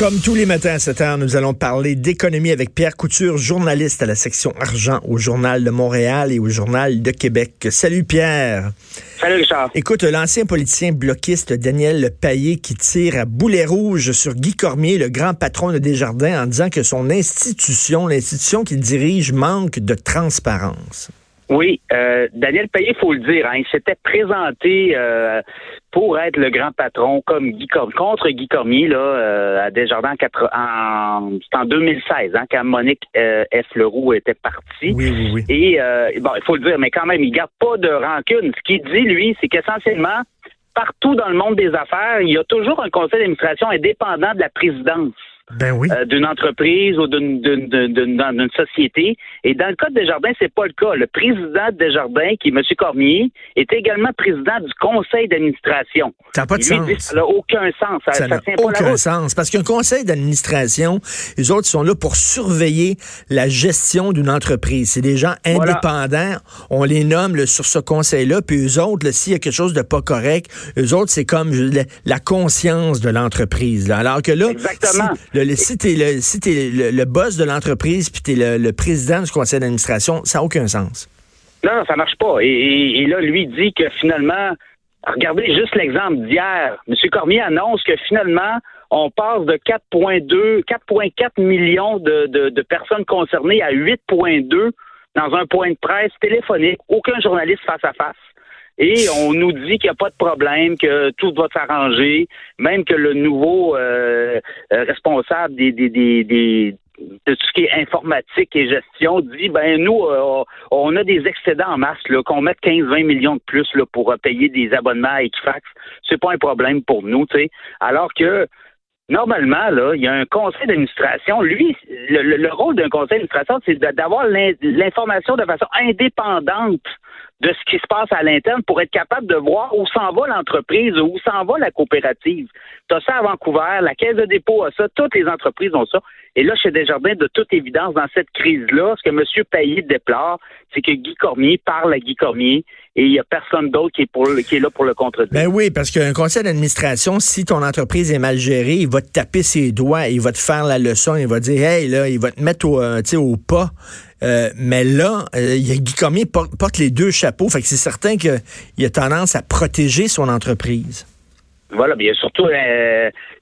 Comme tous les matins à 7 heure, nous allons parler d'économie avec Pierre Couture, journaliste à la section argent au Journal de Montréal et au Journal de Québec. Salut Pierre. Salut Richard. Écoute, l'ancien politicien bloquiste Daniel Payet qui tire à boulet rouge sur Guy Cormier, le grand patron de Desjardins, en disant que son institution, l'institution qu'il dirige, manque de transparence. Oui, euh, Daniel Payet, faut le dire, hein, il s'était présenté euh, pour être le grand patron comme Guy Cormier, contre Guy Cormier là euh, à Desjardins en, c'est en 2016 hein, quand Monique euh, F Leroux était partie. Oui, oui, oui. Et euh, bon, il faut le dire, mais quand même, il garde pas de rancune. Ce qu'il dit lui, c'est qu'essentiellement partout dans le monde des affaires, il y a toujours un conseil d'administration indépendant de la présidence. Ben oui. Euh, d'une entreprise ou d'une, d'une, société. Et dans le cas de Desjardins, c'est pas le cas. Le président de Desjardins, qui est M. Cormier, est également président du conseil d'administration. Ça n'a pas de sens. ça n'a aucun sens. Ça n'a aucun sens. Parce qu'un conseil d'administration, les autres sont là pour surveiller la gestion d'une entreprise. C'est des gens indépendants. On les nomme sur ce conseil-là. Puis eux autres, s'il y a quelque chose de pas correct, eux autres, c'est comme la, conscience de l'entreprise. Alors que là, Exactement le, si es, le, le, boss de l'entreprise puis tu es le, président du conseil d'administration, ça n'a aucun sens. Non, non, ça marche pas. Et, là, lui dit que finalement, regardez juste l'exemple d'hier. M. Cormier annonce que finalement, on passe de 4,2, 4,4 millions de, de, personnes concernées à 8,2 dans un point de presse téléphonique. Aucun journaliste face à face. Et on nous dit qu'il n'y a pas de problème, que tout va s'arranger, même que le nouveau euh, euh, responsable des, des, des, des de tout ce qui est informatique et gestion dit ben nous euh, on a des excédents en masse là qu'on mette 15-20 millions de plus là pour payer des abonnements à Equifax. C'est pas un problème pour nous tu sais. Alors que normalement là il y a un conseil d'administration. Lui le, le rôle d'un conseil d'administration c'est d'avoir l'information de façon indépendante de ce qui se passe à l'interne pour être capable de voir où s'en va l'entreprise, où s'en va la coopérative. Tu as ça à Vancouver, la Caisse de dépôt a ça, toutes les entreprises ont ça. Et là, chez Desjardins, de toute évidence, dans cette crise-là, ce que M. Payet déplore, c'est que Guy Cormier parle à Guy Cormier et il n'y a personne d'autre qui, est pour, qui est là pour le contredire. Ben oui, parce qu'un conseil d'administration, si ton entreprise est mal gérée, il va te taper ses doigts, il va te faire la leçon, il va dire, hey, là, il va te mettre au, euh, au pas. Euh, mais là, euh, Guy Cormier porte, porte, les deux chapeaux, fait que c'est certain qu'il a tendance à protéger son entreprise. Voilà, bien surtout,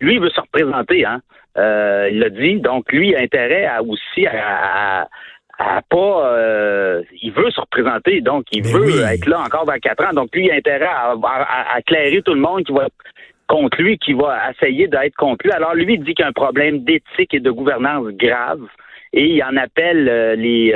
lui, il veut se représenter, hein. Euh, il l'a dit. Donc, lui, il a intérêt à aussi à, à, pas. Euh, il veut se représenter, donc il veut être là encore dans quatre ans. Donc, lui, il a intérêt à, à, éclairer tout le monde qui va contre lui, qui va essayer d'être contre lui. Alors, lui, il dit qu'il y a un problème d'éthique et de gouvernance grave et il en appelle euh, les,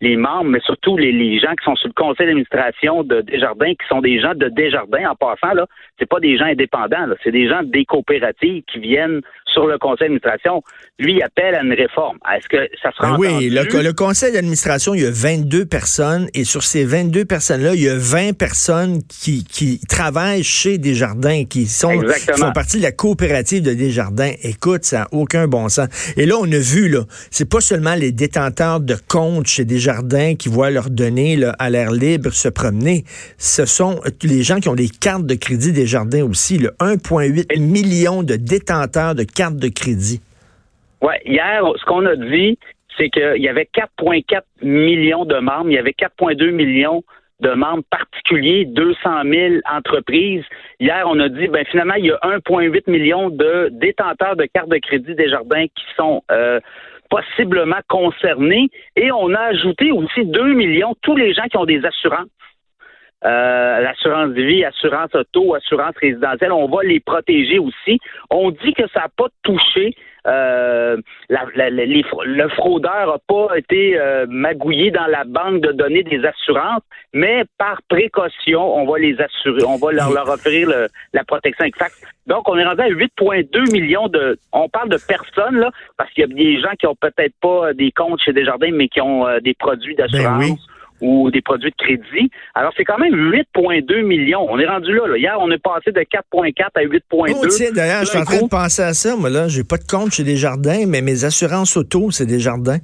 les membres, mais surtout les, les, gens qui sont sur le conseil d'administration de Desjardins, qui sont des gens de Desjardins en passant, là, c'est pas des gens indépendants, c'est des gens des coopératives qui viennent sur le conseil d'administration. Lui, il appelle à une réforme. Est-ce que ça sera ben Oui, le, le, conseil d'administration, il y a 22 personnes et sur ces 22 personnes-là, il y a 20 personnes qui, qui travaillent chez Desjardins, qui sont, qui font partie de la coopérative de Desjardins. Écoute, ça n'a aucun bon sens. Et là, on a vu, là, c'est pas seulement les détenteurs de comptes chez Desjardins qui voient leurs données à l'air libre se promener. Ce sont les gens qui ont des cartes de crédit des jardins aussi, 1,8 million de détenteurs de cartes de crédit? Oui, hier, ce qu'on a dit, c'est qu'il y avait 4,4 millions de membres, il y avait 4,2 millions de membres particuliers, 200 000 entreprises. Hier, on a dit, ben finalement, il y a 1,8 million de détenteurs de cartes de crédit des jardins qui sont euh, possiblement concernés. Et on a ajouté aussi 2 millions tous les gens qui ont des assurances. Euh, l'assurance de vie, assurance auto, assurance résidentielle, on va les protéger aussi. On dit que ça n'a pas touché euh, le fraudeur n'a pas été euh, magouillé dans la banque de données des assurances, mais par précaution, on va les assurer, on va leur, offrir la protection exacte. Donc, on est rendu à 8,2 millions de. On parle de personnes là, parce qu'il y a des gens qui ont peut-être pas des comptes chez Desjardins, mais qui ont euh, des produits ben d'assurance ou des produits de crédit. Alors, c'est quand même 8,2 millions. On est rendu là, Hier, on est passé de 4,4 à 8,2. Oh, tiens, d'ailleurs, je suis en train de penser à ça. Moi, là, j'ai pas de compte chez Desjardins, mais mes assurances auto, c'est Desjardins.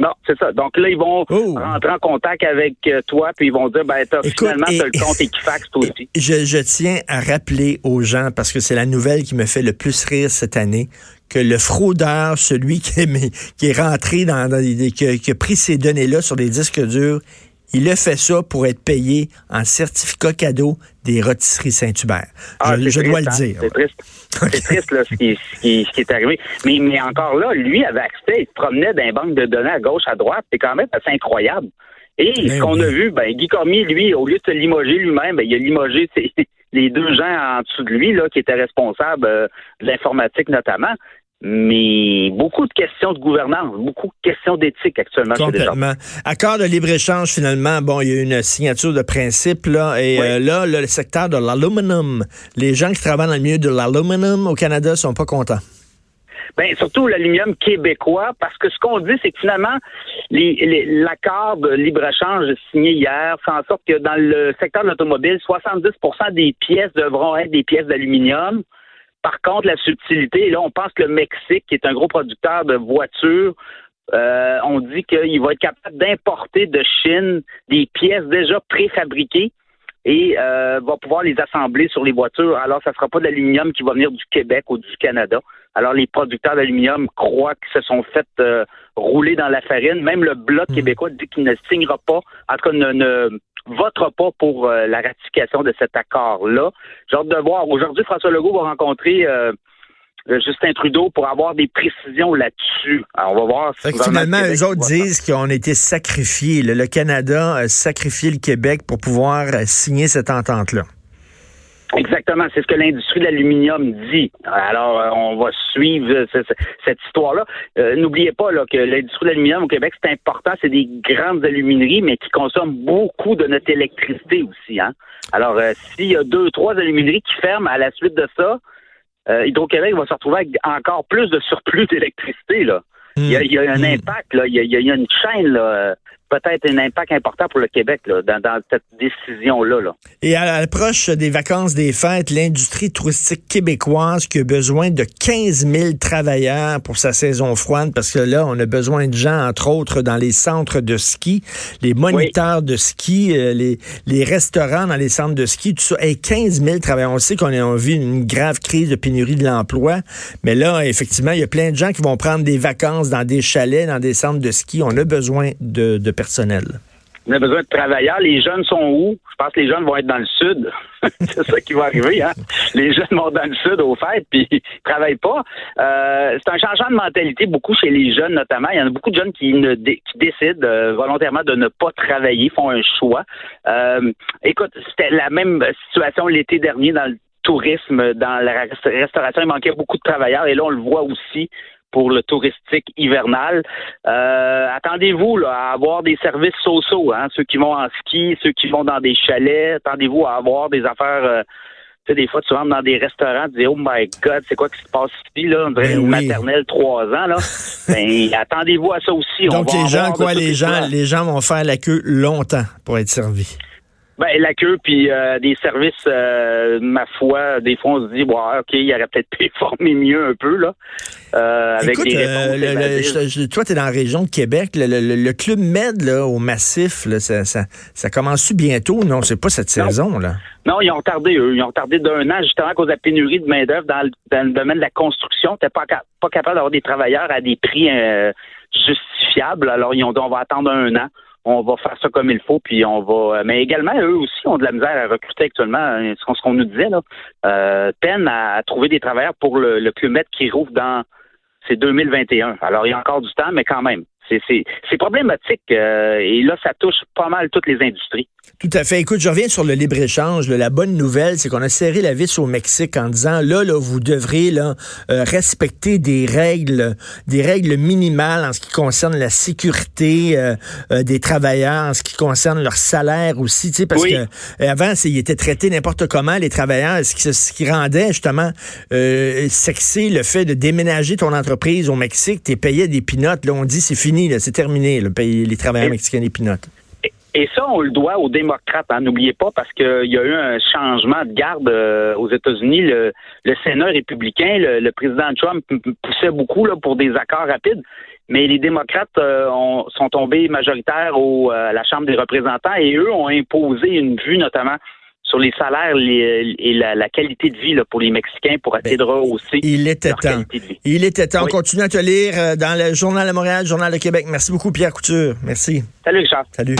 Non, c'est ça. Donc là, ils vont oh. rentrer en contact avec euh, toi, puis ils vont dire, ben, as, finalement, tu le compte Equifax, toi aussi. Je, je tiens à rappeler aux gens, parce que c'est la nouvelle qui me fait le plus rire cette année, que le fraudeur, celui qui est, qui est rentré dans, qui, a, pris ces données-là sur des disques durs, il a fait ça pour être payé en certificat cadeau des rôtisseries Saint-Hubert. Ah, je, dois le hein? dire. C'est triste. C'est triste là, ce, qui, est arrivé. Mais, mais encore là, lui avait accès, il se promenait dans banque de données à gauche, à droite. C'est quand même assez incroyable. Et ben ce qu'on a vu, ben, Guy Cormier, lui, au lieu de se limoger lui-même, ben, il a limogé les deux gens en dessous de lui là, qui étaient responsables euh, de l'informatique notamment mais beaucoup de questions de gouvernance, beaucoup de questions d'éthique actuellement. Complètement. Accord de libre-échange, finalement, bon, il y a une signature de principe, là, et euh, là, le secteur de l'aluminium, les gens qui travaillent dans le milieu de l'aluminium au Canada sont pas contents. Ben, surtout l'aluminium québécois, parce que ce qu'on dit, c'est que finalement, l'accord de libre-échange signé hier fait en sorte que dans le secteur de l'automobile, 70% des pièces devront être des pièces d'aluminium. Par contre, la subtilité, là, on pense que le Mexique, qui est un gros producteur de voitures, euh, on dit qu'il va être capable d'importer de Chine des pièces déjà préfabriquées et euh, va pouvoir les assembler sur les voitures. Alors, ça ne sera pas de l'aluminium qui va venir du Québec ou du Canada. Alors, les producteurs d'aluminium croient qu'ils se sont fait euh, rouler dans la farine. Même le Bloc hmm. québécois dit qu'il ne signera pas, en tout cas ne, ne votera pas pour euh, la ratification de cet accord-là. J'ai hâte de voir. Aujourd'hui, François Legault va rencontrer euh, Justin Trudeau pour avoir des précisions là-dessus. on va voir si finalement, eux autres disent qu'on a été sacrifiés. Le, Canada a sacrifié le Québec pour pouvoir euh, signer cette entente-là. Exactement, c'est ce que l'industrie de l'aluminium dit. Alors, euh, on va suivre cette histoire-là. Euh, n'oubliez pas là, que l'industrie de l'aluminium au Québec, c'est important, c'est des grandes alumineries, mais qui consomment beaucoup de notre électricité aussi. Hein? Alors, euh, s'il y a deux, trois alumineries qui ferment à la suite de ça, Hydro-Québec va se retrouver avec encore plus de surplus d'électricité. Là. Il, y a, un hmm. impact, là. Il, y a, une chaîne là, peut-être un impact important pour le Québec dans, cette décision-là. Là. Et à l'approche des vacances des fêtes, l'industrie touristique québécoise qui a besoin de 15 000 travailleurs pour sa saison froide, parce que là, on a besoin de gens, entre autres, dans les centres de ski, les moniteurs de ski, euh, les, les restaurants dans les centres de ski, tout ça. Et 15 000 travailleurs. On sait qu'on a vu une grave crise de pénurie de l'emploi, mais là, effectivement, il y a plein de gens qui vont prendre des vacances dans des chalets, dans des centres de ski. On a besoin de, de On a besoin de travailleurs. Les jeunes sont où? Je pense que les jeunes vont être dans le sud. c'est ça qui va arriver. Hein? Les jeunes vont dans le sud au fait, puis ils travaillent pas. Euh, c'est un changement de mentalité beaucoup chez les jeunes notamment. Il y en a beaucoup de jeunes qui, décident euh, volontairement de ne pas travailler, font un choix. Euh, écoute, c'était la même situation l'été dernier dans le tourisme, dans la restauration. Il manquait beaucoup de travailleurs et là, on le voit aussi pour le touristique hivernal. Euh, attendez-vous à avoir des services sociaux, hein, ceux qui vont en ski, ceux qui vont dans des chalets. Attendez-vous à avoir des affaires. Euh, tu sais, des fois, tu rentres dans des restaurants, tu dis, oh my God, c'est quoi qui se passe ici, là? On dirait ben une maternelle trois ans, là. ben, attendez-vous à ça aussi. Donc, les gens, quoi, les gens, les gens vont faire la queue longtemps pour être servis. Ben, la queue, puis euh, des services, euh, ma foi, des fois, on se dit, bon, OK, il aurait peut-être pu former mieux un peu, là. Euh, avec Écoute, toi, tu es dans la région de Québec. Le, Club Med, là, au Massif, là, ça, ça, ça commence bientôt? Non, c'est pas cette saison, là. Non, ils ont tardé, eux. Ils ont tardé d'un an, justement, à cause de la pénurie de main-d'œuvre dans, le domaine de la construction. Tu pas, pas capable d'avoir des travailleurs à des prix justifiables. Alors, ils ont dit, on va attendre un an on va faire ça comme il faut, puis on va. Mais également, eux aussi ont de la misère à recruter actuellement. Hein, ce qu'on nous disait là, euh, peine à, trouver des travailleurs pour le, le qui rouvre dans c'est 2021. Alors il y a encore du temps, mais quand même. C'est problématique euh, et là, ça touche pas mal toutes les industries. Tout à fait. Écoute, je reviens sur le libre-échange. La bonne nouvelle, c'est qu'on a serré la vis au Mexique en disant, là, là vous devrez là, euh, respecter des règles, des règles minimales en ce qui concerne la sécurité euh, des travailleurs, en ce qui concerne leur salaire aussi, tu parce que avant, ils étaient traités n'importe comment, les travailleurs, ce qui, ce qui rendait justement sexy le fait de déménager ton entreprise au Mexique, t'es payé des pinottes. Là, on dit c'est fini c'est terminé, le pays, les travailleurs mexicains des pinottes. Et ça, on le doit aux démocrates. Hein. N'oubliez pas, parce qu'il y a eu un changement de garde euh, aux États-Unis. Le, Sénat républicain, le, président Trump poussait beaucoup là, pour des accords rapides. Mais les démocrates euh, sont tombés majoritaires au, à la Chambre des représentants et eux ont imposé une vue notamment sur les salaires et la, qualité de vie pour les Mexicains pour essayer de rehausser il était temps. Il était temps. On continue à te lire euh, dans le Journal de Montréal, Journal de Québec. Merci beaucoup, Pierre Couture. Merci. Salut, Richard. Salut.